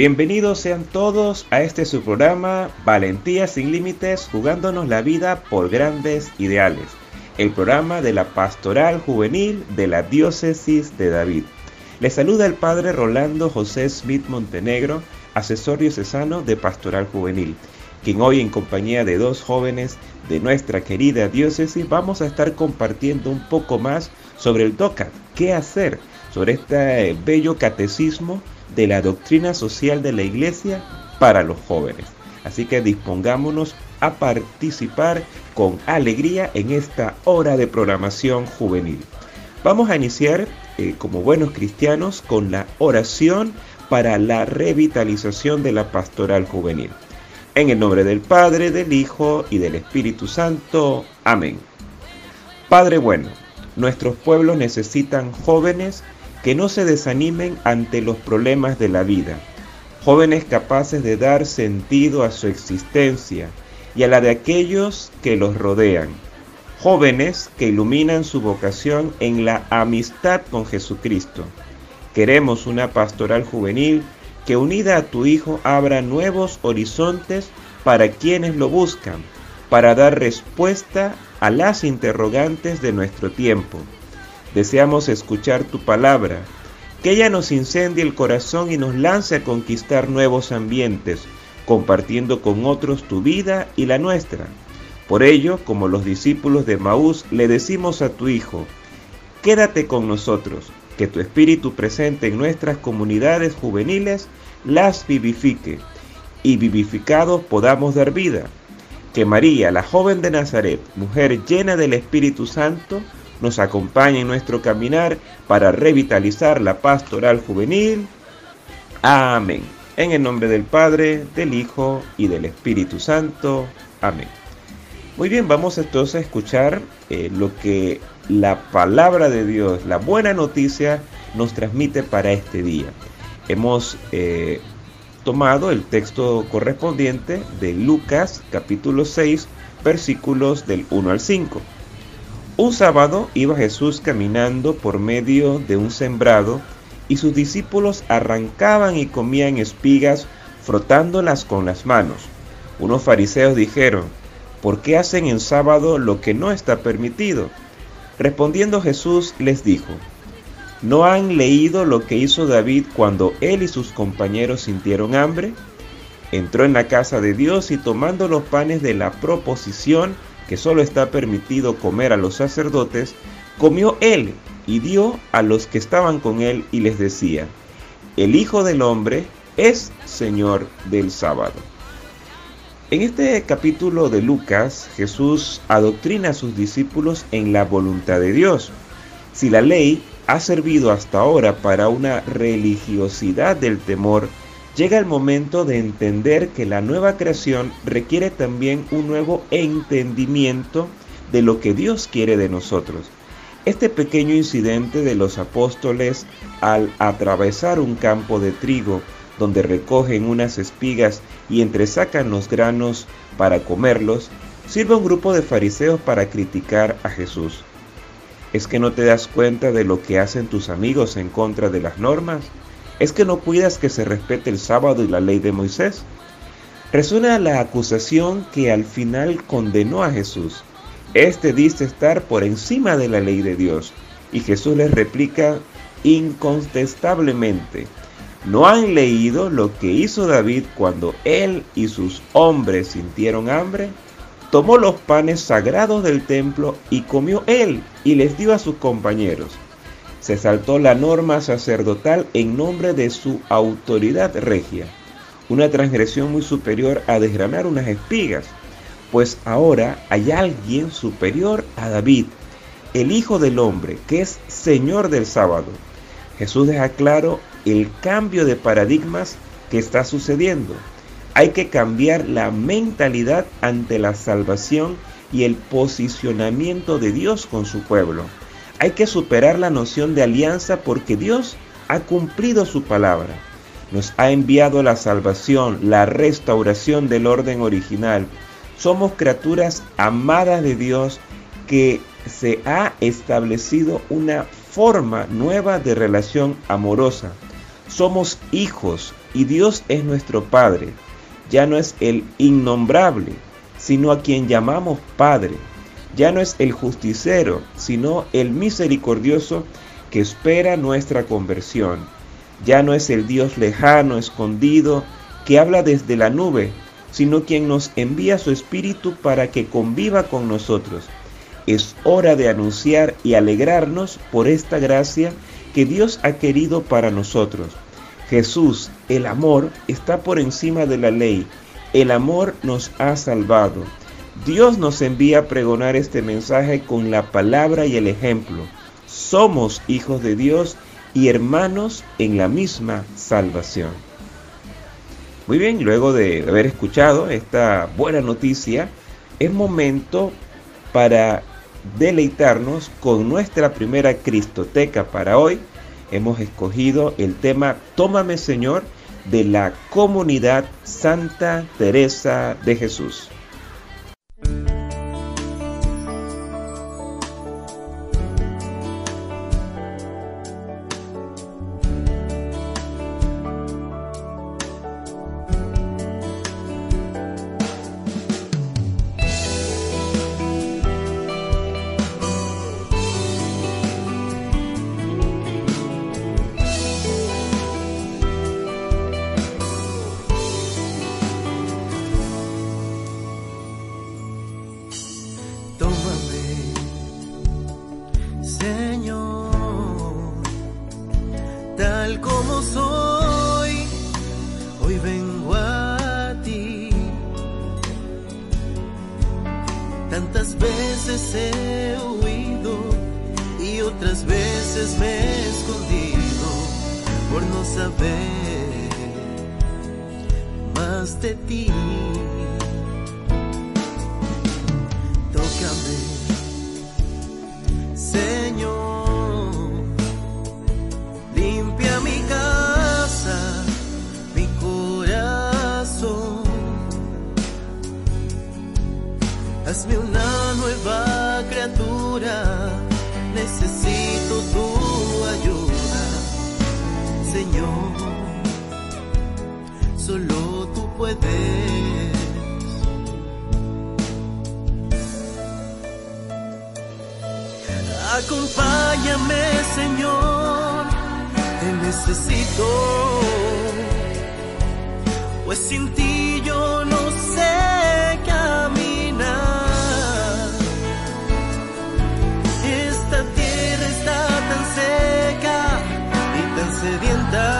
Bienvenidos sean todos a este su programa Valentía sin Límites, jugándonos la vida por grandes ideales, el programa de la Pastoral Juvenil de la Diócesis de David. Les saluda el Padre Rolando José Smith Montenegro, asesor diocesano de Pastoral Juvenil, quien hoy en compañía de dos jóvenes de nuestra querida diócesis vamos a estar compartiendo un poco más sobre el DOCAT, qué hacer, sobre este bello catecismo de la doctrina social de la Iglesia para los jóvenes. Así que dispongámonos a participar con alegría en esta hora de programación juvenil. Vamos a iniciar eh, como buenos cristianos con la oración para la revitalización de la pastoral juvenil. En el nombre del Padre, del Hijo y del Espíritu Santo. Amén. Padre bueno, nuestros pueblos necesitan jóvenes que no se desanimen ante los problemas de la vida, jóvenes capaces de dar sentido a su existencia y a la de aquellos que los rodean, jóvenes que iluminan su vocación en la amistad con Jesucristo. Queremos una pastoral juvenil que unida a tu Hijo abra nuevos horizontes para quienes lo buscan, para dar respuesta a las interrogantes de nuestro tiempo Deseamos escuchar tu palabra, que ella nos incendie el corazón y nos lance a conquistar nuevos ambientes, compartiendo con otros tu vida y la nuestra. Por ello, como los discípulos de Maús, le decimos a tu Hijo, quédate con nosotros, que tu espíritu presente en nuestras comunidades juveniles las vivifique, y vivificados podamos dar vida. Que María, la joven de Nazaret, mujer llena del Espíritu Santo, nos acompañe en nuestro caminar para revitalizar la pastoral juvenil. Amén. En el nombre del Padre, del Hijo y del Espíritu Santo. Amén. Muy bien, vamos entonces a escuchar eh, lo que la palabra de Dios, la buena noticia, nos transmite para este día. Hemos eh, tomado el texto correspondiente de Lucas capítulo 6, versículos del 1 al 5. Un sábado iba Jesús caminando por medio de un sembrado y sus discípulos arrancaban y comían espigas frotándolas con las manos. Unos fariseos dijeron, ¿por qué hacen en sábado lo que no está permitido? Respondiendo Jesús les dijo, ¿no han leído lo que hizo David cuando él y sus compañeros sintieron hambre? Entró en la casa de Dios y tomando los panes de la proposición, que solo está permitido comer a los sacerdotes, comió él y dio a los que estaban con él y les decía, el Hijo del Hombre es Señor del sábado. En este capítulo de Lucas, Jesús adoctrina a sus discípulos en la voluntad de Dios. Si la ley ha servido hasta ahora para una religiosidad del temor, llega el momento de entender que la nueva creación requiere también un nuevo entendimiento de lo que Dios quiere de nosotros. Este pequeño incidente de los apóstoles al atravesar un campo de trigo donde recogen unas espigas y entresacan los granos para comerlos, sirve a un grupo de fariseos para criticar a Jesús. ¿Es que no te das cuenta de lo que hacen tus amigos en contra de las normas? ¿Es que no cuidas que se respete el sábado y la ley de Moisés? Resuena la acusación que al final condenó a Jesús. Este dice estar por encima de la ley de Dios. Y Jesús les replica incontestablemente, ¿no han leído lo que hizo David cuando él y sus hombres sintieron hambre? Tomó los panes sagrados del templo y comió él y les dio a sus compañeros se saltó la norma sacerdotal en nombre de su autoridad regia, una transgresión muy superior a desgranar unas espigas, pues ahora hay alguien superior a David, el Hijo del Hombre, que es Señor del sábado. Jesús deja claro el cambio de paradigmas que está sucediendo. Hay que cambiar la mentalidad ante la salvación y el posicionamiento de Dios con su pueblo. Hay que superar la noción de alianza porque Dios ha cumplido su palabra. Nos ha enviado la salvación, la restauración del orden original. Somos criaturas amadas de Dios que se ha establecido una forma nueva de relación amorosa. Somos hijos y Dios es nuestro Padre. Ya no es el innombrable, sino a quien llamamos Padre. Ya no es el justicero, sino el misericordioso que espera nuestra conversión. Ya no es el Dios lejano, escondido, que habla desde la nube, sino quien nos envía su Espíritu para que conviva con nosotros. Es hora de anunciar y alegrarnos por esta gracia que Dios ha querido para nosotros. Jesús, el amor, está por encima de la ley. El amor nos ha salvado. Dios nos envía a pregonar este mensaje con la palabra y el ejemplo. Somos hijos de Dios y hermanos en la misma salvación. Muy bien, luego de haber escuchado esta buena noticia, es momento para deleitarnos con nuestra primera Cristoteca para hoy. Hemos escogido el tema Tómame Señor de la comunidad Santa Teresa de Jesús. Hazme una nueva criatura, necesito tu ayuda, Señor. Solo tú puedes. Acompáñame, Señor, te necesito, pues sin 다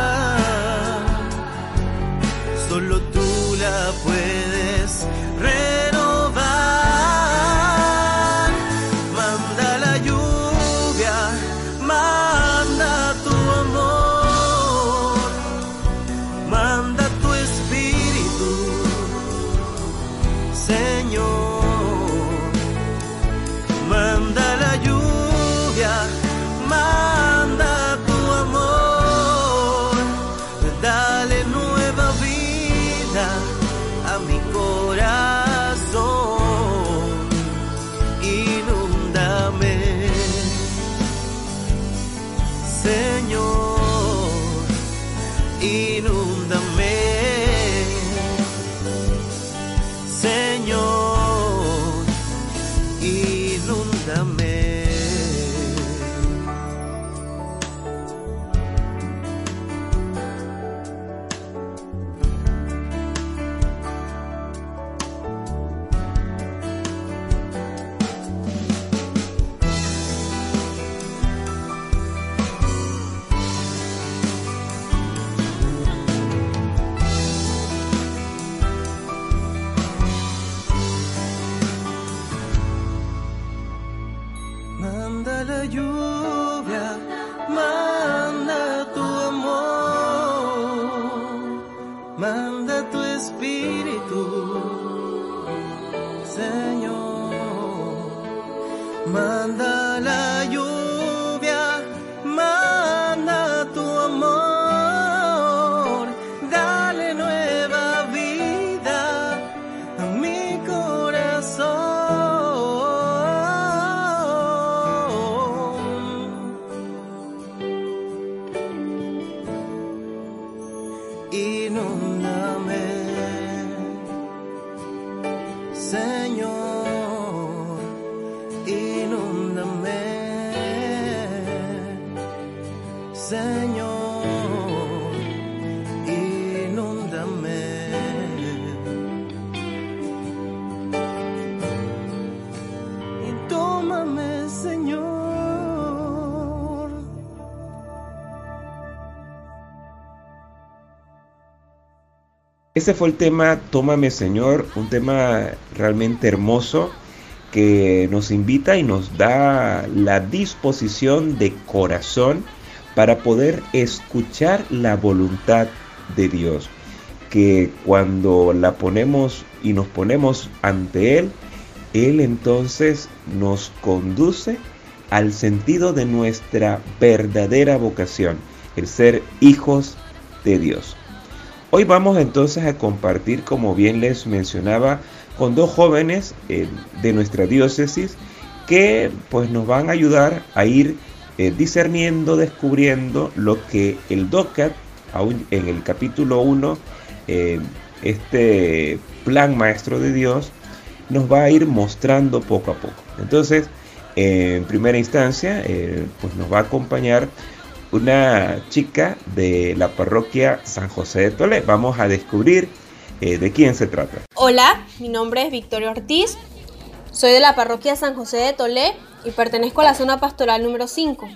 Ese fue el tema Tómame Señor, un tema realmente hermoso que nos invita y nos da la disposición de corazón para poder escuchar la voluntad de Dios, que cuando la ponemos y nos ponemos ante Él, Él entonces nos conduce al sentido de nuestra verdadera vocación, el ser hijos de Dios. Hoy vamos entonces a compartir, como bien les mencionaba, con dos jóvenes eh, de nuestra diócesis que pues nos van a ayudar a ir eh, discerniendo, descubriendo lo que el DOCAT, aún en el capítulo 1, eh, este plan maestro de Dios, nos va a ir mostrando poco a poco. Entonces, en primera instancia, pues nos va a acompañar una chica de la parroquia San José de Tolé. Vamos a descubrir eh, de quién se trata. Hola, mi nombre es Victoria Ortiz, soy de la parroquia San José de Tolé y pertenezco a la zona pastoral número 5.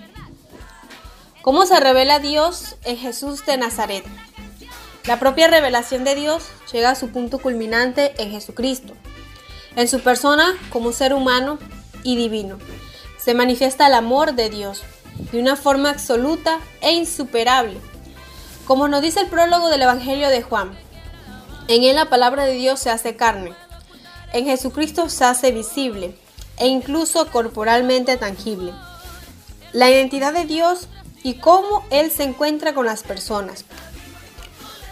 ¿Cómo se revela Dios en Jesús de Nazaret? La propia revelación de Dios llega a su punto culminante en Jesucristo, en su persona como ser humano y divino. Se manifiesta el amor de Dios de una forma absoluta e insuperable, como nos dice el prólogo del Evangelio de Juan. En él la palabra de Dios se hace carne. En Jesucristo se hace visible e incluso corporalmente tangible. La identidad de Dios y cómo Él se encuentra con las personas.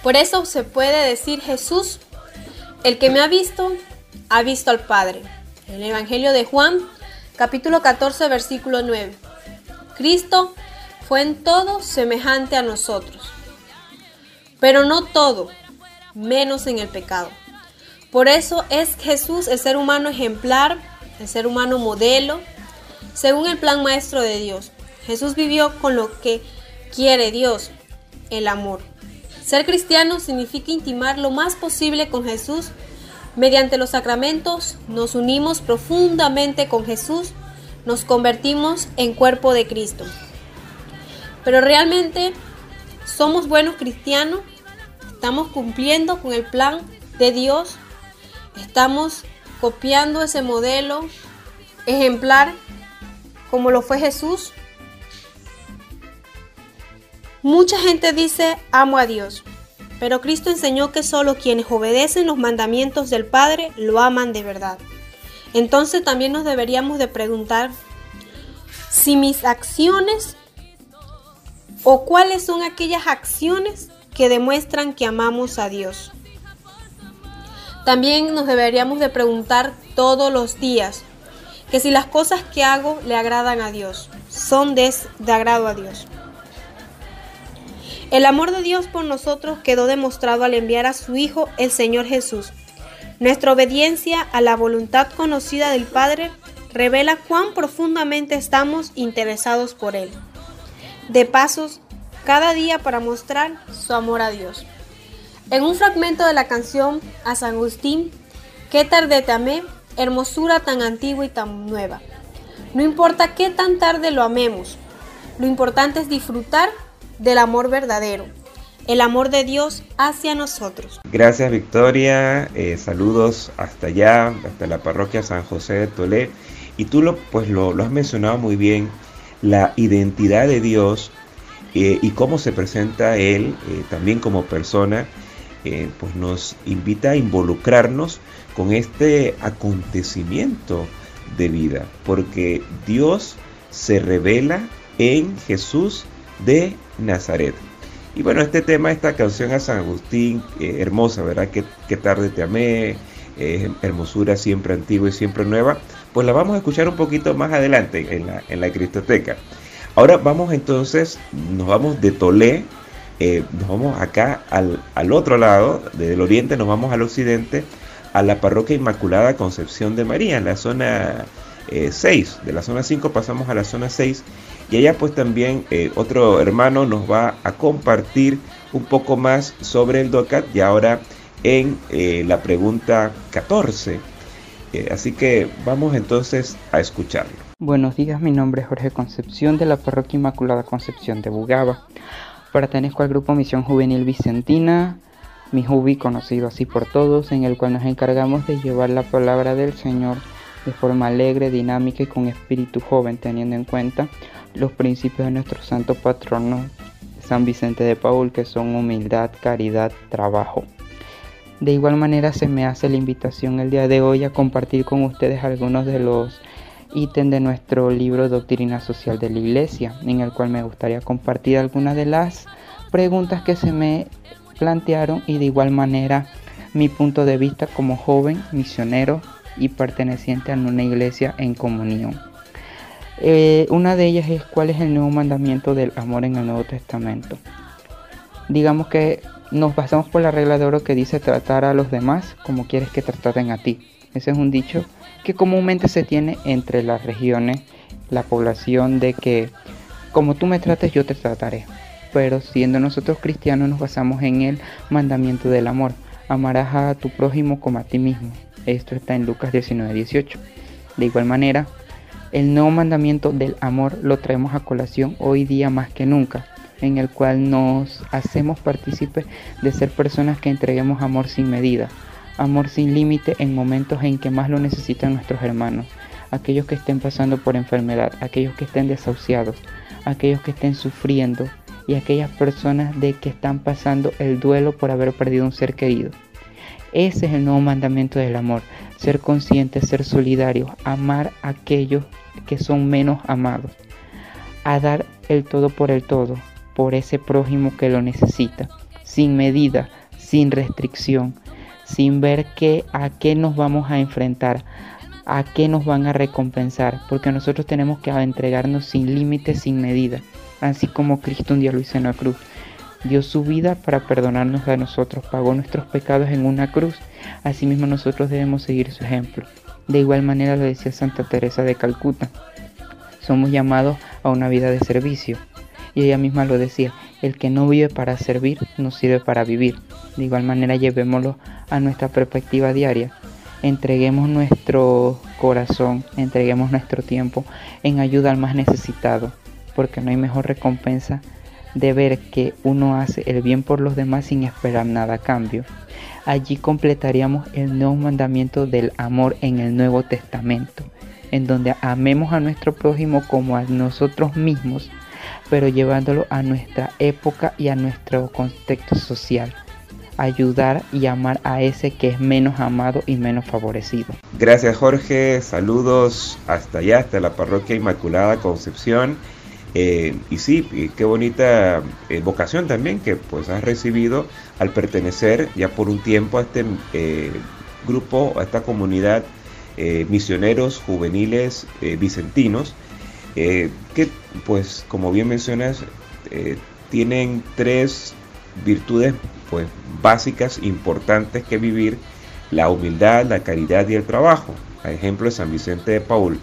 Por eso se puede decir Jesús, el que me ha visto, ha visto al Padre. El Evangelio de Juan, capítulo 14, versículo 9. Cristo fue en todo semejante a nosotros, pero no todo menos en el pecado. Por eso es Jesús el ser humano ejemplar, el ser humano modelo, según el plan maestro de Dios. Jesús vivió con lo que quiere Dios, el amor. Ser cristiano significa intimar lo más posible con Jesús. Mediante los sacramentos nos unimos profundamente con Jesús, nos convertimos en cuerpo de Cristo. Pero realmente somos buenos cristianos estamos cumpliendo con el plan de Dios, estamos copiando ese modelo ejemplar como lo fue Jesús. Mucha gente dice amo a Dios, pero Cristo enseñó que solo quienes obedecen los mandamientos del Padre lo aman de verdad. Entonces también nos deberíamos de preguntar si mis acciones o cuáles son aquellas acciones que demuestran que amamos a Dios. También nos deberíamos de preguntar todos los días que si las cosas que hago le agradan a Dios, son de, de agrado a Dios. El amor de Dios por nosotros quedó demostrado al enviar a su Hijo, el Señor Jesús. Nuestra obediencia a la voluntad conocida del Padre revela cuán profundamente estamos interesados por Él. De pasos, cada día para mostrar su amor a Dios. En un fragmento de la canción a San Agustín, Qué tarde te amé, hermosura tan antigua y tan nueva. No importa qué tan tarde lo amemos, lo importante es disfrutar del amor verdadero, el amor de Dios hacia nosotros. Gracias Victoria, eh, saludos hasta allá, hasta la parroquia San José de Tolé. Y tú lo, pues lo, has mencionado muy bien, la identidad de Dios eh, y cómo se presenta él eh, también como persona, pues nos invita a involucrarnos con este acontecimiento de vida, porque Dios se revela en Jesús de Nazaret. Y bueno, este tema, esta canción a San Agustín, hermosa, ¿verdad? Qué, qué, tarde te amé, hermosura siempre antigua y siempre nueva, pues la vamos a escuchar un poquito más adelante en la, en la Cristoteca. Ahora vamos entonces, nos vamos de Tolé, eh, nos vamos acá al, otro lado, desde el oriente nos vamos al occidente, a la parroquia Inmaculada Concepción de María, en la zona 6. Eh, de la zona 5 pasamos a la zona 6 Y allá pues también eh, otro hermano nos va a compartir un poco más sobre el DOCAT y ahora en eh, la pregunta 14. Eh, así que vamos entonces a escucharlo. Buenos días, mi nombre es Jorge Concepción de la Parroquia Inmaculada Concepción de Bugaba. Pertenezco al grupo Misión Juvenil Vicentina, mi Jubi conocido así por todos, en el cual nos encargamos de llevar la palabra del Señor de forma alegre, dinámica y con espíritu joven, teniendo en cuenta los principios de nuestro santo patrono San Vicente de Paul, que son humildad, caridad, trabajo. De igual manera se me hace la invitación el día de hoy a compartir con ustedes algunos de los ítems de nuestro libro Doctrina Social de la Iglesia, en el cual me gustaría compartir algunas de las preguntas que se me plantearon y de igual manera mi punto de vista como joven misionero y perteneciente a una iglesia en comunión. Eh, una de ellas es cuál es el nuevo mandamiento del amor en el Nuevo Testamento. Digamos que nos basamos por la regla de oro que dice tratar a los demás como quieres que traten a ti. Ese es un dicho que comúnmente se tiene entre las regiones, la población de que como tú me trates yo te trataré. Pero siendo nosotros cristianos nos basamos en el mandamiento del amor. Amarás a tu prójimo como a ti mismo. Esto está en Lucas 19, 18. De igual manera, el nuevo mandamiento del amor lo traemos a colación hoy día más que nunca, en el cual nos hacemos partícipes de ser personas que entreguemos amor sin medida, amor sin límite en momentos en que más lo necesitan nuestros hermanos, aquellos que estén pasando por enfermedad, aquellos que estén desahuciados, aquellos que estén sufriendo y aquellas personas de que están pasando el duelo por haber perdido un ser querido. Ese es el nuevo mandamiento del amor, ser conscientes, ser solidarios, amar a aquellos que son menos amados, a dar el todo por el todo, por ese prójimo que lo necesita, sin medida, sin restricción, sin ver que, a qué nos vamos a enfrentar, a qué nos van a recompensar, porque nosotros tenemos que entregarnos sin límites, sin medida, así como Cristo un día lo hizo en la cruz. Dio su vida para perdonarnos a nosotros, pagó nuestros pecados en una cruz, asimismo nosotros debemos seguir su ejemplo. De igual manera lo decía Santa Teresa de Calcuta. Somos llamados a una vida de servicio. Y ella misma lo decía, el que no vive para servir, no sirve para vivir. De igual manera llevémoslo a nuestra perspectiva diaria. Entreguemos nuestro corazón, entreguemos nuestro tiempo en ayuda al más necesitado, porque no hay mejor recompensa de ver que uno hace el bien por los demás sin esperar nada a cambio. Allí completaríamos el nuevo mandamiento del amor en el Nuevo Testamento, en donde amemos a nuestro prójimo como a nosotros mismos, pero llevándolo a nuestra época y a nuestro contexto social. Ayudar y amar a ese que es menos amado y menos favorecido. Gracias Jorge, saludos hasta allá, hasta la parroquia Inmaculada Concepción. Eh, y sí, qué bonita eh, vocación también que pues has recibido al pertenecer ya por un tiempo a este eh, grupo, a esta comunidad misioneros juveniles vicentinos, que pues como bien mencionas, tienen tres virtudes pues básicas, importantes que vivir, la humildad, la caridad y el trabajo. A ejemplo de San Vicente de Paul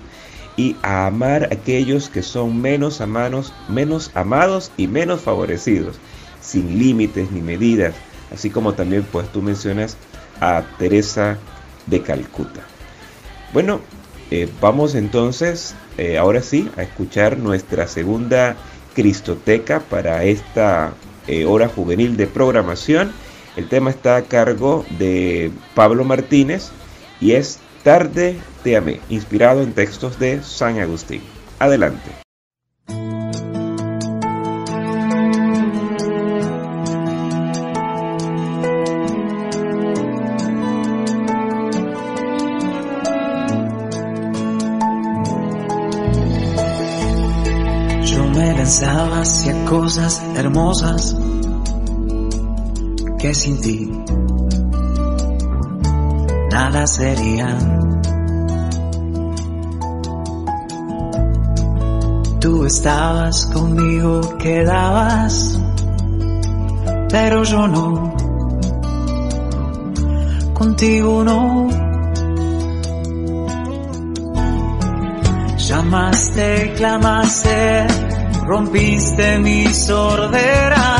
y a amar a aquellos que son menos amados, menos amados y menos favorecidos, sin límites ni medidas, así como también pues tú mencionas a Teresa de Calcuta. Bueno, eh, vamos entonces eh, ahora sí a escuchar nuestra segunda Cristoteca para esta eh, hora juvenil de programación. El tema está a cargo de Pablo Martínez y es Tarde te amé, inspirado en textos de San Agustín. Adelante. Yo me lanzaba hacia cosas hermosas que sin ti nada sería. Tú estabas conmigo, quedabas, pero yo no. Contigo no. Llamaste, clamaste, rompiste mi sordera,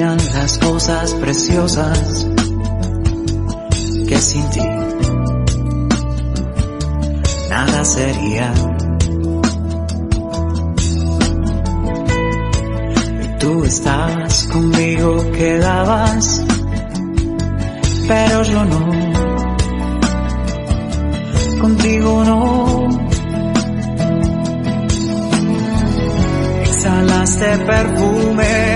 las cosas preciosas que sin ti nada sería. Y tú estabas conmigo, quedabas, pero yo no. Contigo no. Exhalaste perfume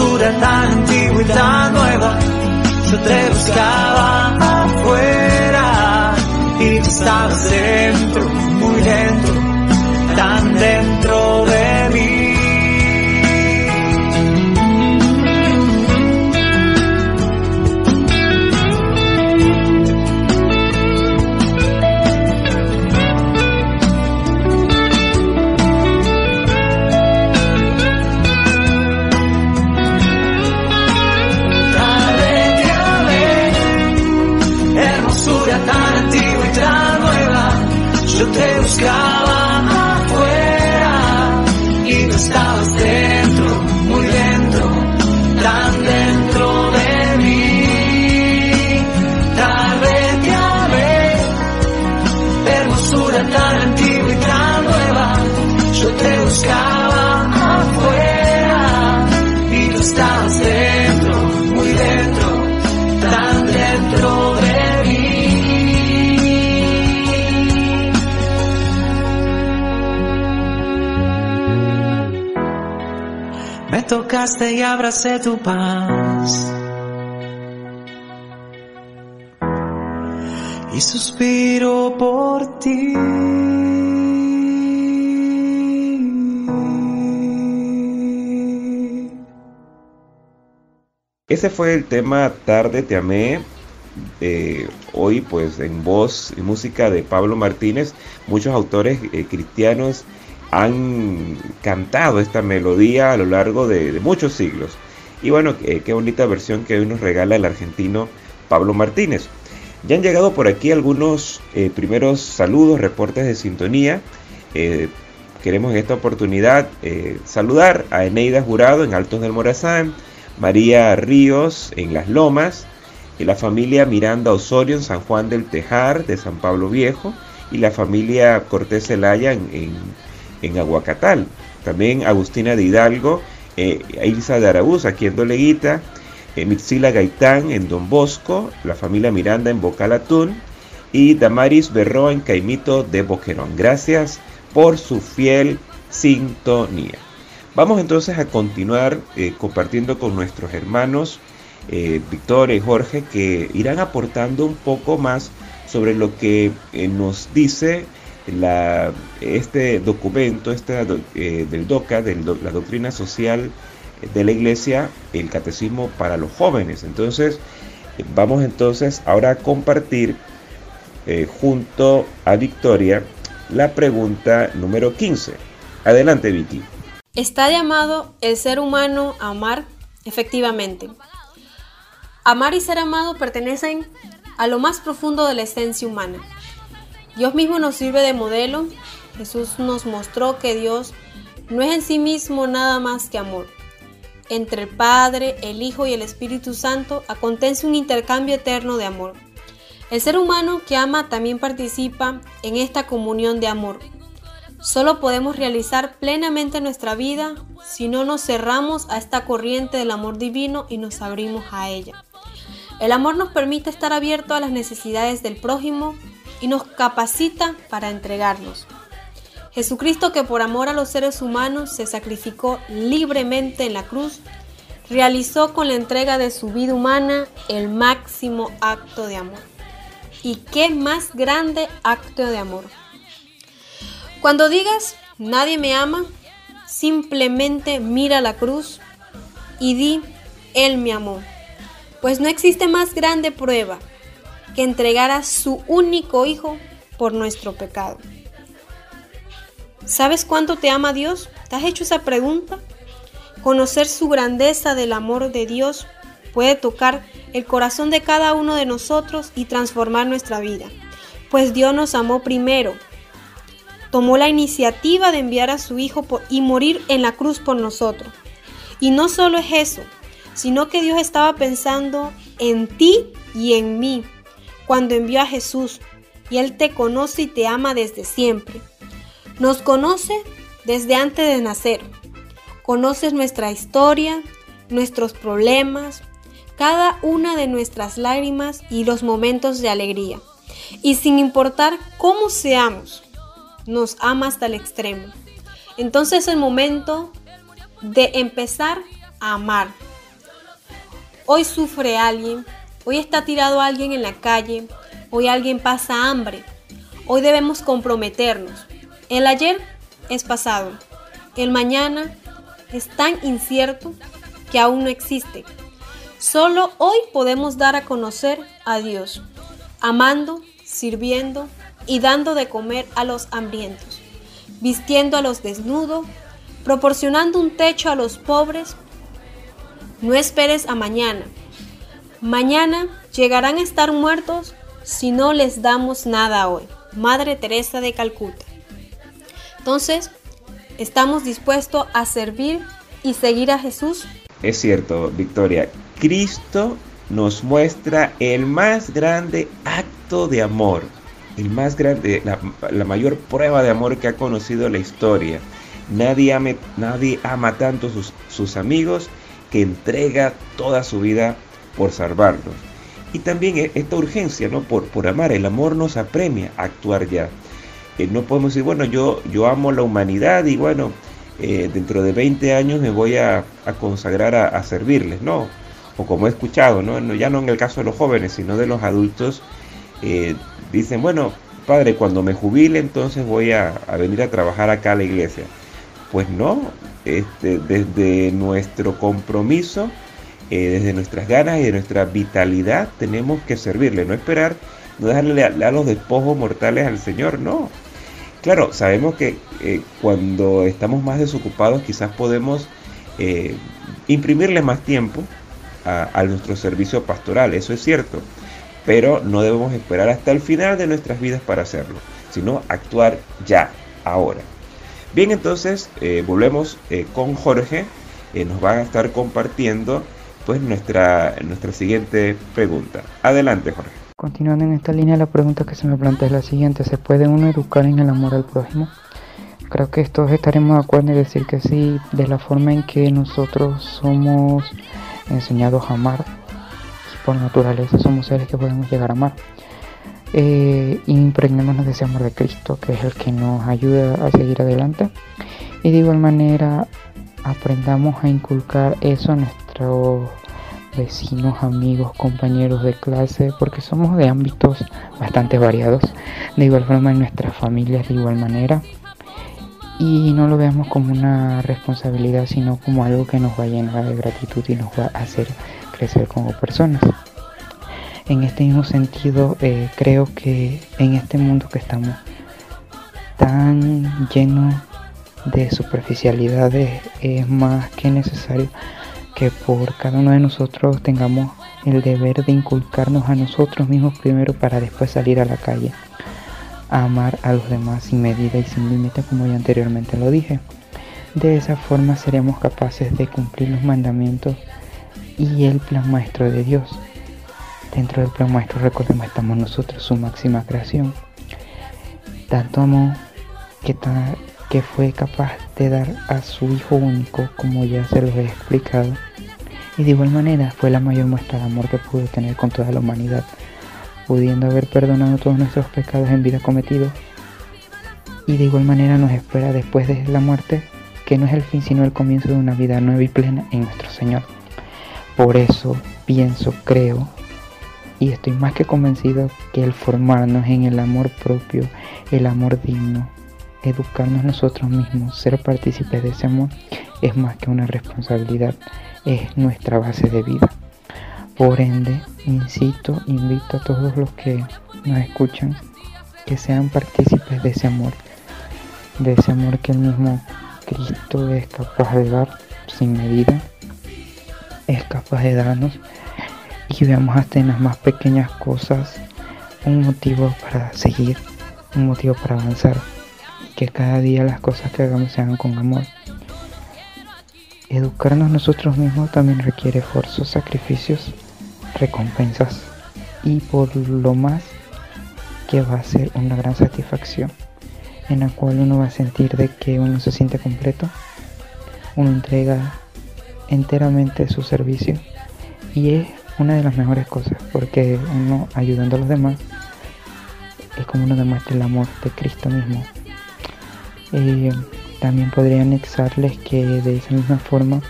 hermosura tan antigua y tan nueva. Yo te buscaba afuera y tú estabas dentro, muy dentro, tan antigua y tan nueva. Yo te buscaba afuera y tú estabas dentro, muy dentro, tan dentro de mí. Tarde te amé, hermosura tan antigua y tan nueva. Yo te buscaba afuera y tú estabas dentro, muy dentro, tan dentro tocaste y abracé tu paz. Y suspiro por ti. Ese fue el tema Tarde Te Amé. eh, hoy pues en voz y música de Pablo Martínez, muchos autores eh, cristianos han cantado esta melodía a lo largo de, muchos siglos. Y bueno, eh, qué bonita versión que hoy nos regala el argentino Pablo Martínez. Ya han llegado por aquí algunos eh, primeros saludos, reportes de sintonía. Eh, queremos en esta oportunidad saludar a Eneida Jurado en Altos del Morazán, María Ríos en Las Lomas, la familia Miranda Osorio en San Juan del Tejar de San Pablo Viejo, y la familia Cortés Zelaya en, en, en Aguacatal. También Agustina de Hidalgo, eh, de Araúz aquí en Doleguita, eh, Mixila Gaitán en Don Bosco, la familia Miranda en Bocalatún y Damaris Berroa en Caimito de Boquerón. Gracias por su fiel sintonía. Vamos entonces a continuar eh, compartiendo con nuestros hermanos eh, Victoria y Jorge que irán aportando un poco más sobre lo que eh, nos dice este documento este, del DOCA, de la doctrina social de la iglesia, el catecismo para los jóvenes. Entonces, vamos entonces ahora a compartir eh, junto a Victoria la pregunta número 15. Adelante, Vicky. ¿Está llamado el ser humano a amar? Efectivamente. Amar y ser amado pertenecen a lo más profundo de la esencia humana. Dios mismo nos sirve de modelo. Jesús nos mostró que Dios no es en sí mismo nada más que amor. Entre el Padre, el Hijo y el Espíritu Santo acontece un intercambio eterno de amor. El ser humano que ama también participa en esta comunión de amor. Solo podemos realizar plenamente nuestra vida si no nos cerramos a esta corriente del amor divino y nos abrimos a ella. El amor nos permite estar abierto a las necesidades del prójimo y nos capacita para entregarnos. Jesucristo que por amor a los seres humanos se sacrificó libremente en la cruz, realizó con la entrega de su vida humana el máximo acto de amor. ¿Y qué más grande acto de amor? Cuando digas, nadie me ama, simplemente mira la cruz y di, Él me amó. Pues no existe más grande prueba que entregar a su único Hijo por nuestro pecado. ¿Sabes cuánto te ama Dios? ¿Te has hecho esa pregunta? Conocer su grandeza del amor de Dios puede tocar el corazón de cada uno de nosotros y transformar nuestra vida, pues Dios nos amó primero. Tomó la iniciativa de enviar a su Hijo y morir en la cruz por nosotros. Y no solo es eso, sino que Dios estaba pensando en ti y en mí cuando envió a Jesús, y Él te conoce y te ama desde siempre. Nos conoce desde antes de nacer. Conoces nuestra historia, nuestros problemas, cada una de nuestras lágrimas y los momentos de alegría. Y sin importar cómo seamos, nos ama hasta el extremo. Entonces es el momento de empezar a amar. Hoy sufre alguien, hoy está tirado alguien en la calle, hoy alguien pasa hambre. Hoy debemos comprometernos. El ayer es pasado, el mañana es tan incierto que aún no existe. Solo hoy podemos dar a conocer a Dios, amando, sirviendo y dando de comer a los hambrientos, vistiendo a los desnudos, proporcionando un techo a los pobres. No esperes a mañana. Mañana llegarán a estar muertos si no les damos nada hoy. Madre Teresa de Calcuta. Entonces, ¿estamos dispuestos a servir y seguir a Jesús? Es cierto, Victoria. Cristo nos muestra el más grande acto de amor, el más grande, la, mayor prueba de amor que ha conocido la historia. Nadie, nadie ama tanto sus, sus amigos que entrega toda su vida por salvarlos. Y también e, esta urgencia, ¿no? Por, por amar, el amor nos apremia a actuar ya. Eh, no podemos decir, bueno, yo, yo amo la humanidad y bueno, eh, dentro de 20 años me voy a, consagrar a servirles. No, o como he escuchado, ¿no? ya no en el caso de los jóvenes, sino de los adultos, eh, dicen, bueno, padre, cuando me jubile entonces voy a, venir a trabajar acá a la iglesia. Pues no, este, desde nuestro compromiso, eh, desde nuestras ganas y de nuestra vitalidad tenemos que servirle, no esperar, no dejarle a, los despojos mortales al Señor, no. Claro, sabemos que eh, cuando estamos más desocupados quizás podemos imprimirle más tiempo a, nuestro servicio pastoral, eso es cierto, pero no debemos esperar hasta el final de nuestras vidas para hacerlo, sino actuar ya, ahora. Bien, entonces eh, volvemos eh, con Jorge, eh, nos van a estar compartiendo pues nuestra, nuestra siguiente pregunta. Adelante, Jorge. Continuando en esta línea, la pregunta que se me plantea es la siguiente: ¿se puede uno educar en el amor al prójimo? Creo que todos estaremos de acuerdo en decir que sí, de la forma en que nosotros somos enseñados a amar. Por naturaleza somos seres que podemos llegar a amar. Eh, impregnémonos de ese amor de Cristo, que es el que nos ayuda a seguir adelante. Y de igual manera aprendamos a inculcar eso a nuestros vecinos, amigos, compañeros de clase, porque somos de ámbitos bastante variados. De igual forma en nuestras familias, de igual manera. Y no lo veamos como una responsabilidad, sino como algo que nos va a llenar de gratitud y nos va a hacer crecer como personas. En este mismo sentido, eh, creo que en este mundo que estamos tan lleno de superficialidades, es más que necesario que por cada uno de nosotros tengamos el deber de inculcarnos a nosotros mismos primero para después salir a la calle a amar a los demás sin medida y sin límite como ya anteriormente lo dije. De esa forma seremos capaces de cumplir los mandamientos y el plan maestro de Dios. Dentro del plan maestro recordemos estamos nosotros, su máxima creación. Tanto amor que, que fue capaz de dar a su Hijo único como ya se los he explicado y de igual manera fue la mayor muestra de amor que pudo tener con toda la humanidad, pudiendo haber perdonado todos nuestros pecados en vida cometidos. Y de igual manera nos espera después de la muerte, que no es el fin sino el comienzo de una vida nueva y plena en nuestro Señor. Por eso pienso, creo y estoy más que convencido que el formarnos en el amor propio, el amor digno, educarnos nosotros mismos, ser partícipes de ese amor, es más que una responsabilidad, es nuestra base de vida. Por ende, incito, invito a todos los que nos escuchan que sean partícipes de ese amor, de ese amor que el mismo Cristo es capaz de dar sin medida, es capaz de darnos y veamos hasta en las más pequeñas cosas un motivo para seguir, un motivo para avanzar que cada día las cosas que hagamos se hagan con amor. Educarnos nosotros mismos también requiere esfuerzos, sacrificios, recompensas y por lo más que va a ser una gran satisfacción en la cual uno va a sentir de que uno se siente completo, uno entrega enteramente su servicio y es una de las mejores cosas porque uno ayudando a los demás es como uno demuestra el amor de Cristo mismo. Eh, también podría anexarles que de esa misma forma,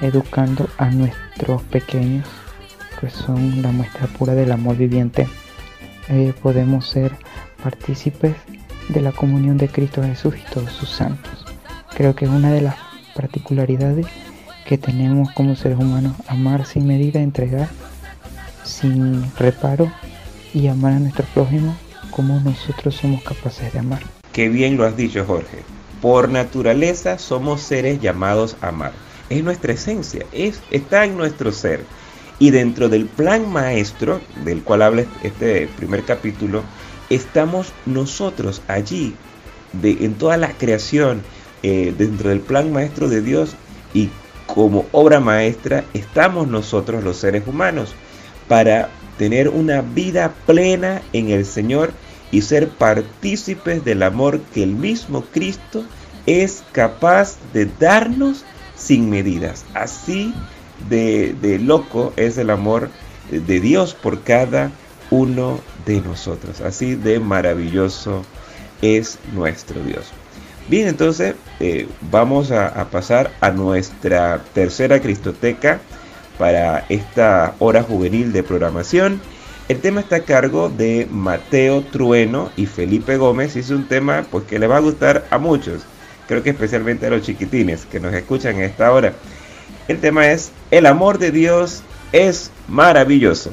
educando a nuestros pequeños, que son la muestra pura del amor viviente, eh, podemos ser partícipes de la comunión de Cristo Jesús y todos sus santos. Creo que es una de las particularidades que tenemos como seres humanos, amar sin medida, entregar sin reparo y amar a nuestro prójimo como nosotros somos capaces de amar. Qué bien lo has dicho, Jorge. Por naturaleza somos seres llamados a amar. Es nuestra esencia, es, está en nuestro ser. Y dentro del plan maestro, del cual habla este primer capítulo, estamos nosotros allí, de, en toda la creación, eh, dentro del plan maestro de Dios y como obra maestra, estamos nosotros los seres humanos para tener una vida plena en el Señor y ser partícipes del amor que el mismo Cristo es capaz de darnos sin medidas. Así de, loco es el amor de Dios por cada uno de nosotros. Así de maravilloso es nuestro Dios. Bien, entonces eh, vamos a, a, pasar a nuestra tercera Cristoteca para esta hora juvenil de programación. El tema está a cargo de Mateo Trueno y Felipe Gómez y es un tema pues, que le va a gustar a muchos, creo que especialmente a los chiquitines que nos escuchan a esta hora. El tema es El amor de Dios es maravilloso.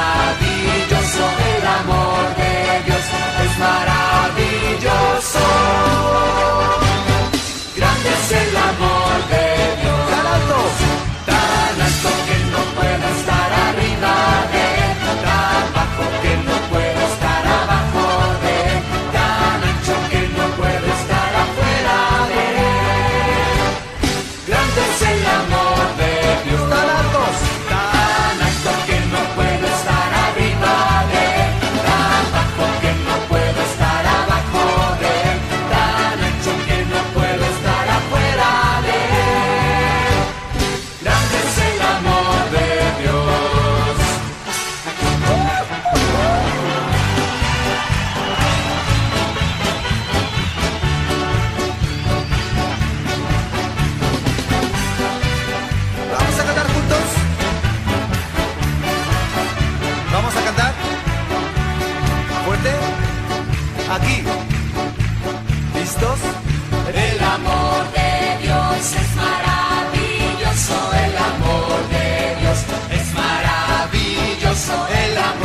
Aquí. ¿Listos? El amor de Dios es maravilloso, el amor de Dios es maravilloso, el amor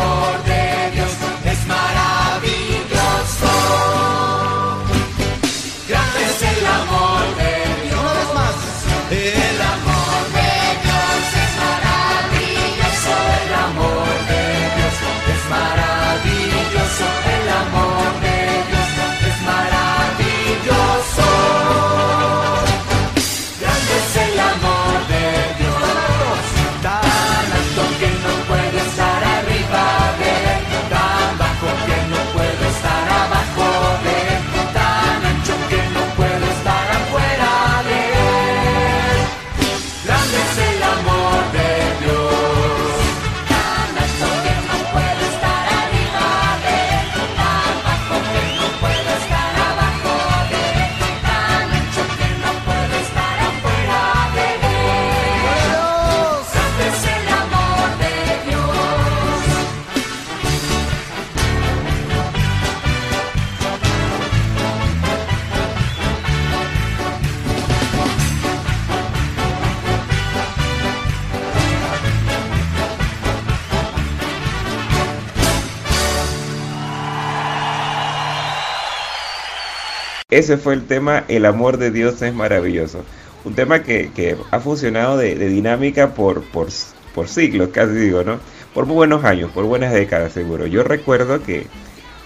Ese fue el tema El amor de Dios es maravilloso. Un tema que, que ha funcionado de, dinámica por, por, por siglos, casi digo, ¿no? Por muy buenos años, por buenas décadas seguro. Yo recuerdo que,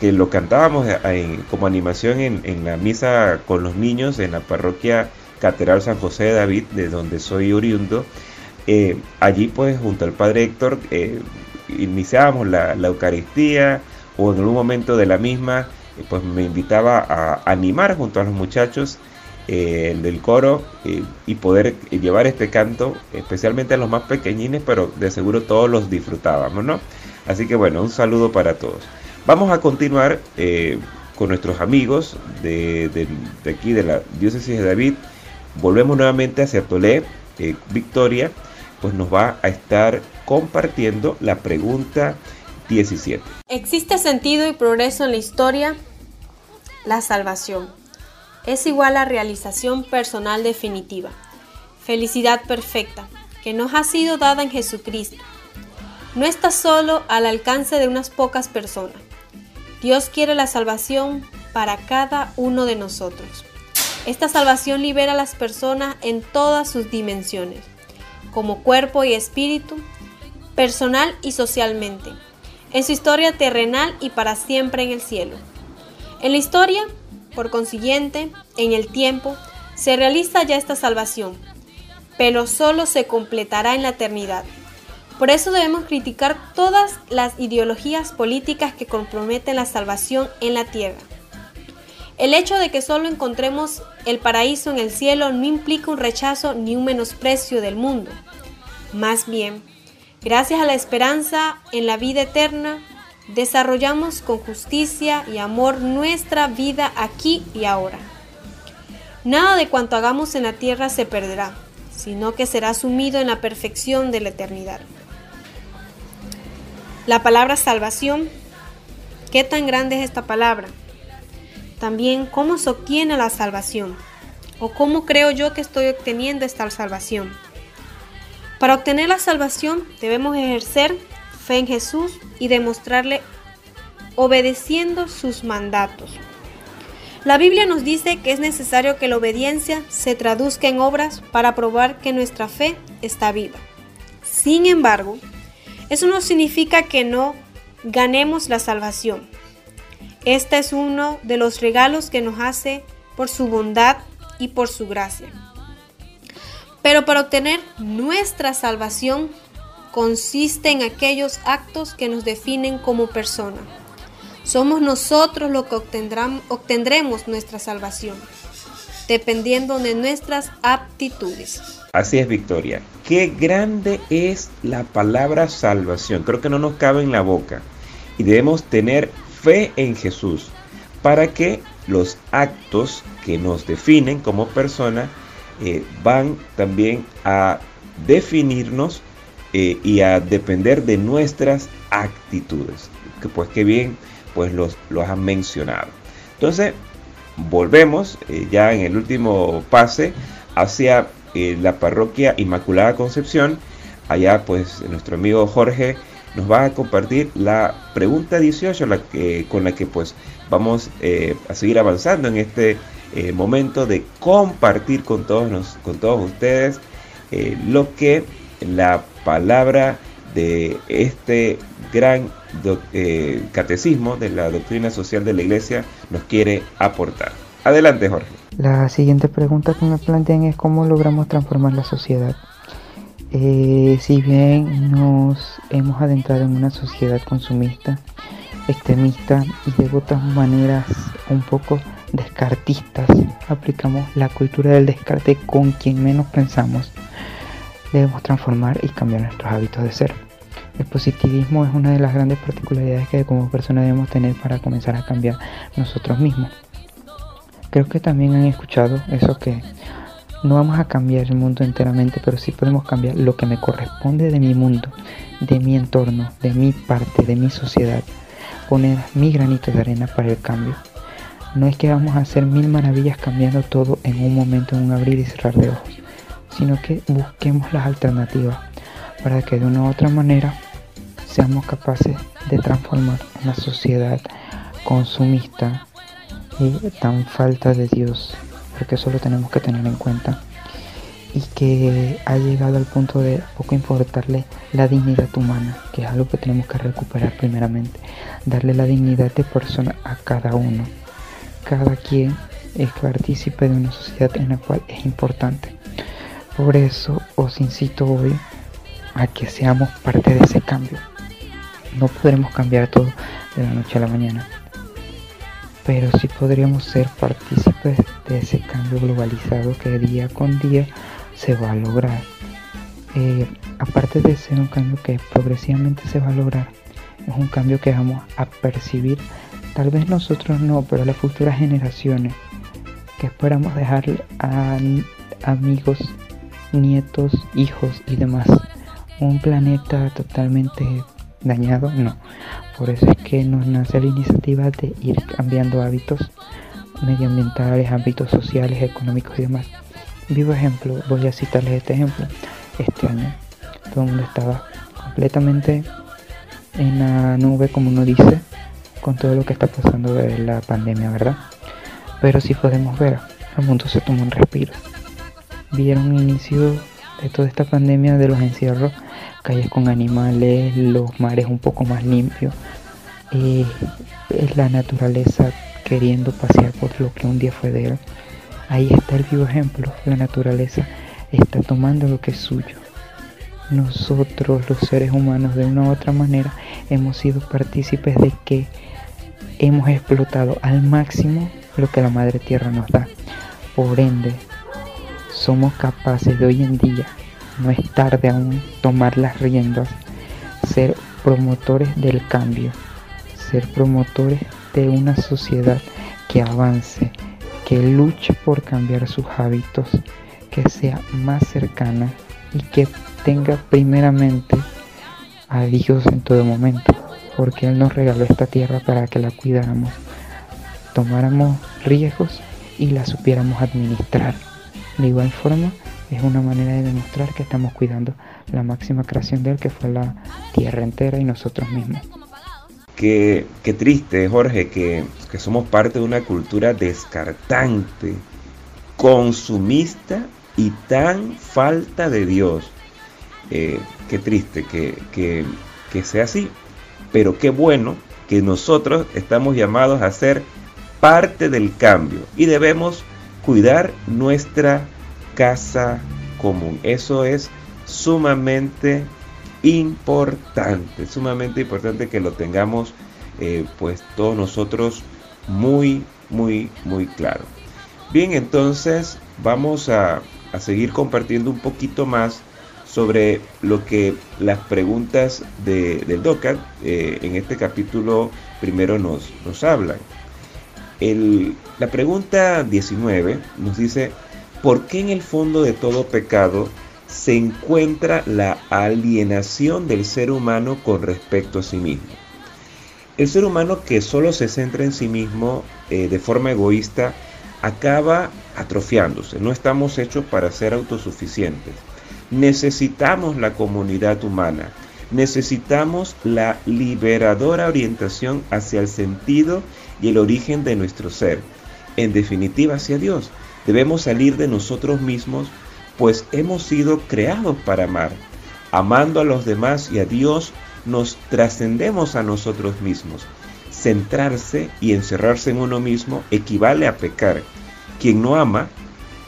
que lo cantábamos como animación en, en la misa con los niños en la parroquia Catedral San José de David, de donde soy oriundo. Eh, allí pues junto al padre Héctor eh, iniciábamos la, la Eucaristía o en algún momento de la misma pues me invitaba a animar junto a los muchachos eh, del coro y poder llevar este canto especialmente a los más pequeñines pero de seguro todos los disfrutábamos ¿no? así que bueno un saludo para todos vamos a continuar eh, con nuestros amigos de, de- de aquí de la diócesis de David volvemos nuevamente hacia Tolé eh, Victoria pues nos va a estar compartiendo la pregunta 17 ¿Existe sentido y progreso en la historia? La salvación es igual a realización personal definitiva, felicidad perfecta, que nos ha sido dada en Jesucristo. No está solo al alcance de unas pocas personas. Dios quiere la salvación para cada uno de nosotros. Esta salvación libera a las personas en todas sus dimensiones, como cuerpo y espíritu, personal y socialmente, en su historia terrenal y para siempre en el cielo. En la historia, por consiguiente, en el tiempo, se realiza ya esta salvación, pero solo se completará en la eternidad. Por eso debemos criticar todas las ideologías políticas que comprometen la salvación en la tierra. El hecho de que solo encontremos el paraíso en el cielo no implica un rechazo ni un menosprecio del mundo. Más bien, gracias a la esperanza en la vida eterna, desarrollamos con justicia y amor nuestra vida aquí y ahora. Nada de cuanto hagamos en la tierra se perderá, sino que será sumido en la perfección de la eternidad. La palabra salvación, ¿qué tan grande es esta palabra? También, ¿cómo se obtiene la salvación? ¿O cómo creo yo que estoy obteniendo esta salvación? Para obtener la salvación debemos ejercer fe en Jesús y demostrarle obedeciendo sus mandatos. La Biblia nos dice que es necesario que la obediencia se traduzca en obras para probar que nuestra fe está viva. Sin embargo, eso no significa que no ganemos la salvación. Este es uno de los regalos que nos hace por su bondad y por su gracia. Pero para obtener nuestra salvación consiste en aquellos actos que nos definen como persona. Somos nosotros los que obtendremos nuestra salvación, dependiendo de nuestras aptitudes. Así es, Victoria. Qué grande es la palabra salvación. Creo que no nos cabe en la boca. Y debemos tener fe en Jesús para que los actos que nos definen como persona eh, van también a definirnos eh, y a depender de nuestras actitudes. Que pues qué bien, pues los, los han mencionado. Entonces, volvemos eh, ya en el último pase hacia la parroquia Inmaculada Concepción. Allá pues nuestro amigo Jorge nos va a compartir la pregunta 18 la que, con la que pues vamos a seguir avanzando en este momento de compartir con todos, con todos ustedes lo que la palabra de este gran eh, catecismo de la doctrina social de la iglesia nos quiere aportar. Adelante Jorge. La siguiente pregunta que me plantean es cómo logramos transformar la sociedad. Eh, si bien nos hemos adentrado en una sociedad consumista, extremista y de otras maneras un poco descartistas, aplicamos la cultura del descarte con quien menos pensamos, debemos transformar y cambiar nuestros hábitos de ser. El positivismo es una de las grandes particularidades que como personas debemos tener para comenzar a cambiar nosotros mismos. Creo que también han escuchado eso que no vamos a cambiar el mundo enteramente, pero sí podemos cambiar lo que me corresponde de mi mundo, de mi entorno, de mi parte, de mi sociedad. Poner mi granito de arena para el cambio. No es que vamos a hacer mil maravillas cambiando todo en un momento, en un abrir y cerrar de ojos, sino que busquemos las alternativas para que de una u otra manera seamos capaces de transformar una sociedad consumista y tan falta de Dios, porque eso lo tenemos que tener en cuenta, y que ha llegado al punto de poco importarle la dignidad humana, que es algo que tenemos que recuperar primeramente, darle la dignidad de persona a cada uno. Cada quien es partícipe de una sociedad en la cual es importante. Por eso os incito hoy a que seamos parte de ese cambio. No podremos cambiar todo de la noche a la mañana, pero sí podríamos ser partícipes de ese cambio globalizado que día con día se va a lograr. Eh, aparte de ser un cambio que progresivamente se va a lograr, es un cambio que vamos a percibir, tal vez nosotros no, pero las futuras generaciones, que esperamos dejarle a amigos, nietos, hijos y demás un planeta totalmente dañado, no. Por eso es que nos nace la iniciativa de ir cambiando hábitos medioambientales, hábitos sociales, económicos y demás. Vivo ejemplo, voy a citarles este ejemplo. Este año todo el mundo estaba completamente en la nube, como uno dice, con todo lo que está pasando de la pandemia, ¿verdad? Pero si podemos ver, el mundo se tomó un respiro. Vieron inicio de toda esta pandemia de los encierros calles con animales, los mares un poco más limpios. Eh, la naturaleza queriendo pasear por lo que un día fue de él. Ahí está el vivo ejemplo. La naturaleza está tomando lo que es suyo. Nosotros, los seres humanos, de una u otra manera, hemos sido partícipes de que hemos explotado al máximo lo que la Madre Tierra nos da. Por ende, somos capaces de hoy en día no es tarde aún tomar las riendas, ser promotores del cambio, ser promotores de una sociedad que avance, que luche por cambiar sus hábitos, que sea más cercana y que tenga primeramente a Dios en todo momento, porque Él nos regaló esta tierra para que la cuidáramos, tomáramos riesgos y la supiéramos administrar. De igual forma, es una manera de demostrar que estamos cuidando la máxima creación de Él, que fue la tierra entera y nosotros mismos. Qué, qué triste, Jorge, que, que somos parte de una cultura descartante, consumista y tan falta de Dios. Qué triste que, que, que, sea así, pero qué bueno que nosotros estamos llamados a ser parte del cambio y debemos cuidar nuestra casa común. Eso es sumamente importante, sumamente importante que lo tengamos eh, pues todos nosotros muy, muy, muy claro. Bien, entonces vamos a, seguir compartiendo un poquito más sobre lo que las preguntas de, del DOCAT eh, en este capítulo primero nos, nos hablan. El, la pregunta 19 nos dice, ¿Por qué en el fondo de todo pecado se encuentra la alienación del ser humano con respecto a sí mismo? El ser humano que solo se centra en sí mismo eh, de forma egoísta acaba atrofiándose. No estamos hechos para ser autosuficientes. Necesitamos la comunidad humana. Necesitamos la liberadora orientación hacia el sentido y el origen de nuestro ser. En definitiva, hacia Dios. Debemos salir de nosotros mismos, pues hemos sido creados para amar. Amando a los demás y a Dios, nos trascendemos a nosotros mismos. Centrarse y encerrarse en uno mismo equivale a pecar. Quien no ama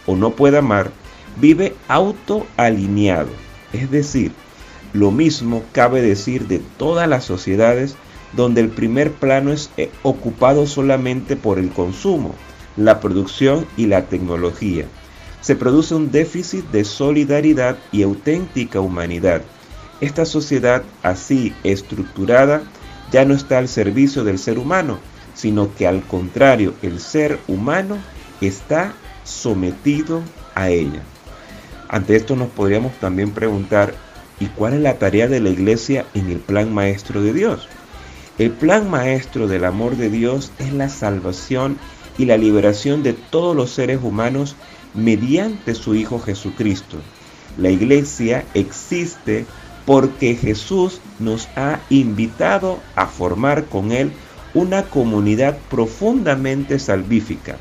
o no puede amar, vive autoalineado. Es decir, lo mismo cabe decir de todas las sociedades donde el primer plano es eh, ocupado solamente por el consumo, la producción y la tecnología. Se produce un déficit de solidaridad y auténtica humanidad. Esta sociedad así estructurada ya no está al servicio del ser humano, sino que al contrario, el ser humano está sometido a ella. Ante esto nos podríamos también preguntar, ¿y cuál es la tarea de la iglesia en el plan maestro de Dios? El plan maestro del amor de Dios es la salvación y la liberación de todos los seres humanos mediante su Hijo Jesucristo. La iglesia existe porque Jesús nos ha invitado a formar con Él una comunidad profundamente salvífica.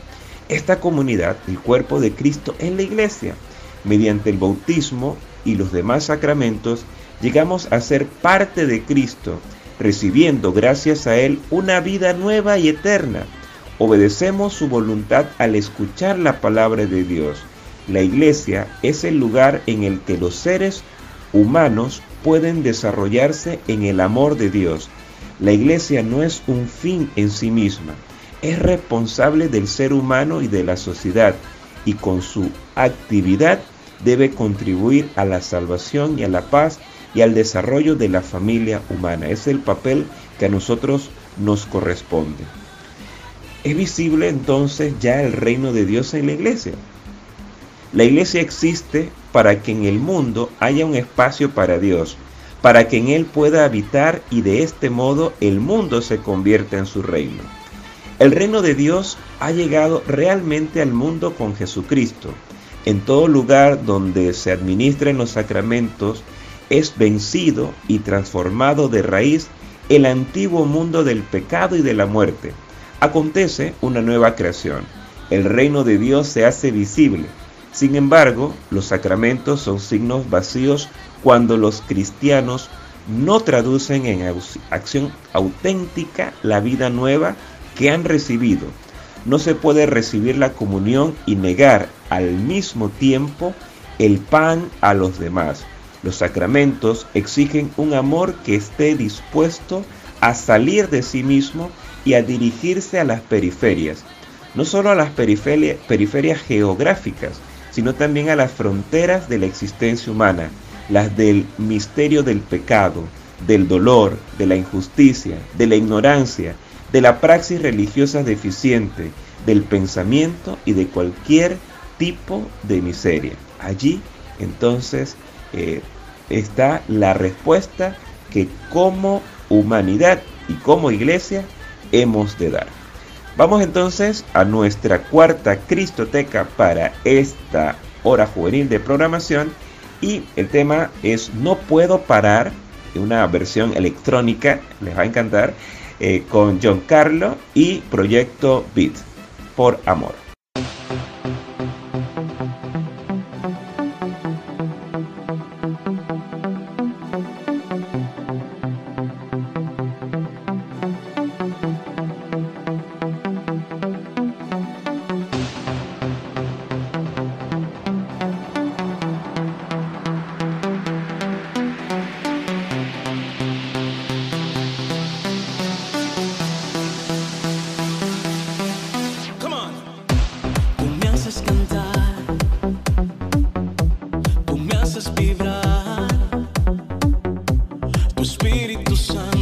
Esta comunidad, el cuerpo de Cristo, es la iglesia. Mediante el bautismo y los demás sacramentos, llegamos a ser parte de Cristo, recibiendo gracias a Él una vida nueva y eterna. Obedecemos su voluntad al escuchar la palabra de Dios. La iglesia es el lugar en el que los seres humanos pueden desarrollarse en el amor de Dios. La iglesia no es un fin en sí misma, es responsable del ser humano y de la sociedad y con su actividad debe contribuir a la salvación y a la paz y al desarrollo de la familia humana. Es el papel que a nosotros nos corresponde. Es visible entonces ya el reino de Dios en la iglesia. La iglesia existe para que en el mundo haya un espacio para Dios, para que en Él pueda habitar y de este modo el mundo se convierta en su reino. El reino de Dios ha llegado realmente al mundo con Jesucristo. En todo lugar donde se administren los sacramentos es vencido y transformado de raíz el antiguo mundo del pecado y de la muerte. Acontece una nueva creación. El reino de Dios se hace visible sin embargo, los sacramentos son signos vacíos cuando los cristianos no traducen en acción auténtica la vida nueva que han recibido. No se puede recibir la comunión y negar al mismo tiempo el pan a los demás. Los sacramentos exigen un amor que esté dispuesto a salir de sí mismo y a dirigirse a las periferias, no solo a las periferias, periferias geográficas, sino también a las fronteras de la existencia humana, las del misterio del pecado, del dolor, de la injusticia, de la ignorancia, de la praxis religiosa deficiente, del pensamiento y de cualquier tipo de miseria. Allí entonces eh, está la respuesta que como humanidad y como iglesia hemos de dar. Vamos entonces a nuestra cuarta Cristoteca para esta hora juvenil de programación y el tema es No puedo parar, una versión electrónica, les va a encantar, eh, con John Carlo y Proyecto Beat, por amor. Espírito Santo.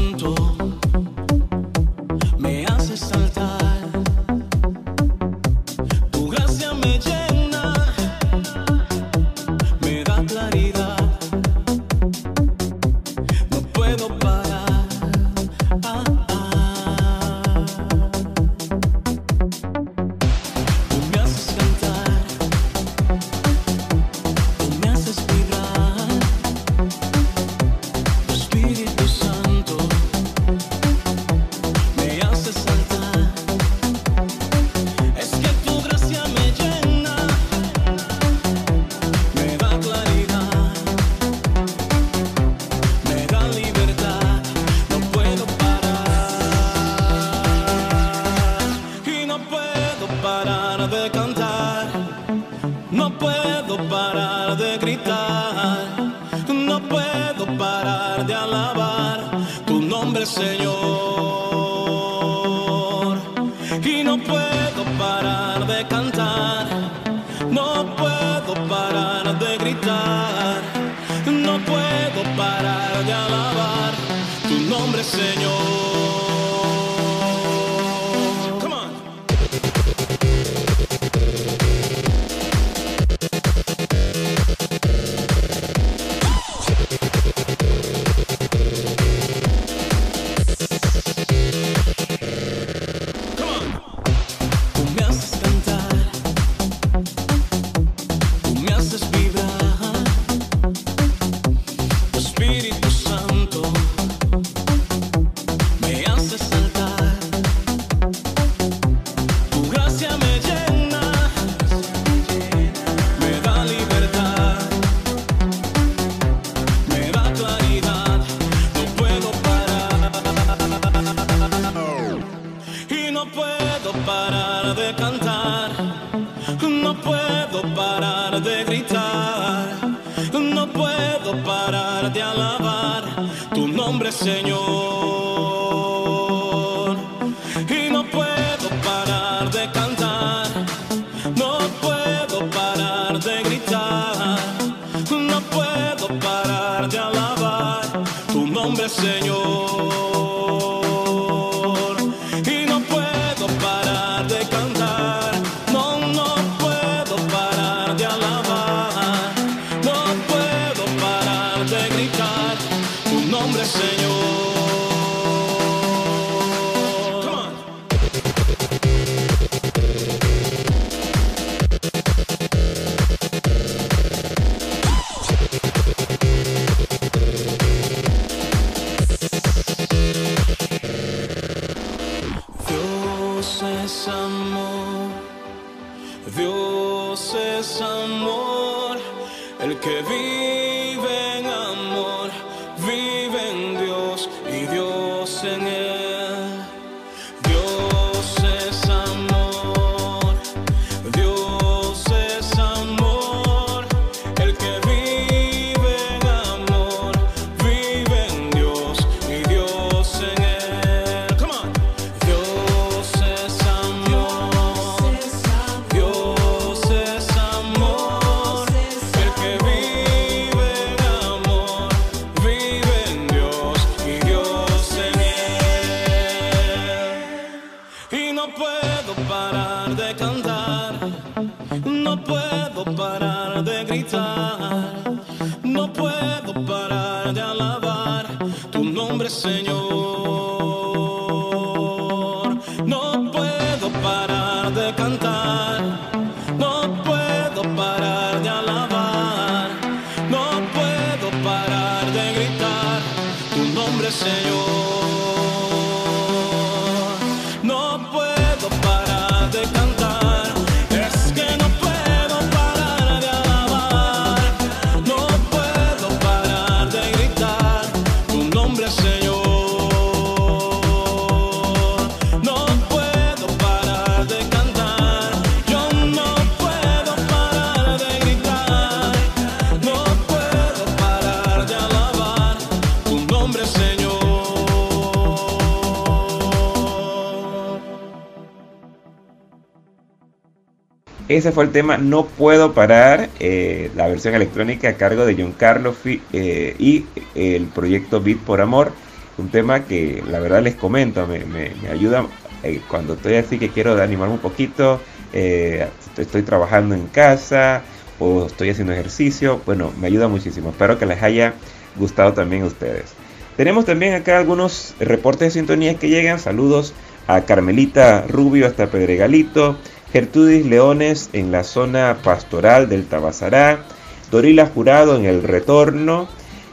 ese fue el tema No Puedo Parar, eh, la versión electrónica a cargo de John Carlos eh, y el proyecto Beat por Amor. Un tema que la verdad les comento, me, ayuda eh, cuando estoy así que quiero animarme un poquito, estoy trabajando en casa o estoy haciendo ejercicio. Bueno, me ayuda muchísimo. Espero que les haya gustado también a ustedes. Tenemos también acá algunos reportes de sintonía que llegan. Saludos a Carmelita Rubio hasta Pedregalito. Gertrudis Leones en la zona pastoral del Tabasará, Dorila Jurado en El Retorno,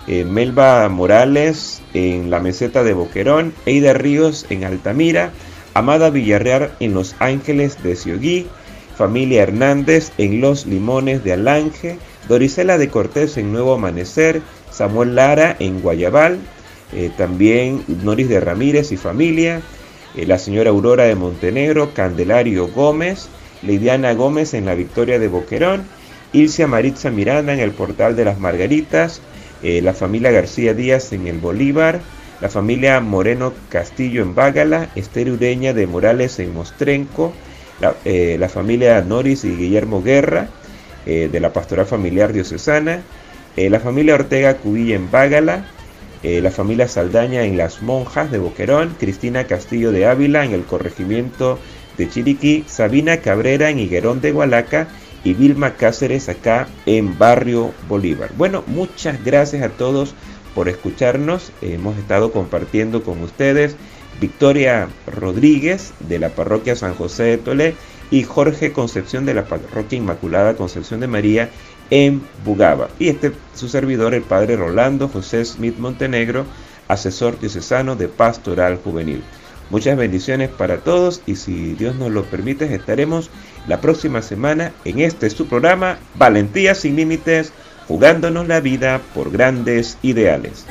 eh, Melba Morales en la meseta de Boquerón, Eida Ríos en Altamira, Amada Villarreal en Los Ángeles de Ciogui, Familia Hernández en Los Limones de Alange, Dorisela de Cortés en Nuevo Amanecer, Samuel Lara en Guayabal, eh, también Noris de Ramírez y familia, eh, la señora Aurora de Montenegro, Candelario Gómez, Lidiana Gómez en la victoria de Boquerón, Ilcia Maritza Miranda en el portal de las Margaritas, eh, la familia García Díaz en el Bolívar, la familia Moreno Castillo en Bágala, Esther Ureña de Morales en Mostrenco, la, eh, familia Noris y Guillermo Guerra de la Pastoral Familiar Diocesana, la familia Ortega Cubilla en Bágala, eh, la familia Saldaña en Las Monjas de Boquerón, Cristina Castillo de Ávila en el corregimiento de Chiriquí, Sabina Cabrera en Higuerón de Hualaca y Vilma Cáceres acá en Barrio Bolívar. Bueno, muchas gracias a todos por escucharnos. Hemos estado compartiendo con ustedes Victoria Rodríguez de la parroquia San José de Tolé y Jorge Concepción de la parroquia Inmaculada Concepción de María en Bugaba. Y este su servidor, el padre Rolando José Smith Montenegro, asesor diocesano de Pastoral Juvenil. Muchas bendiciones para todos y si Dios nos lo permite estaremos la próxima semana en este su programa Valentía sin Límites, jugándonos la vida por grandes ideales.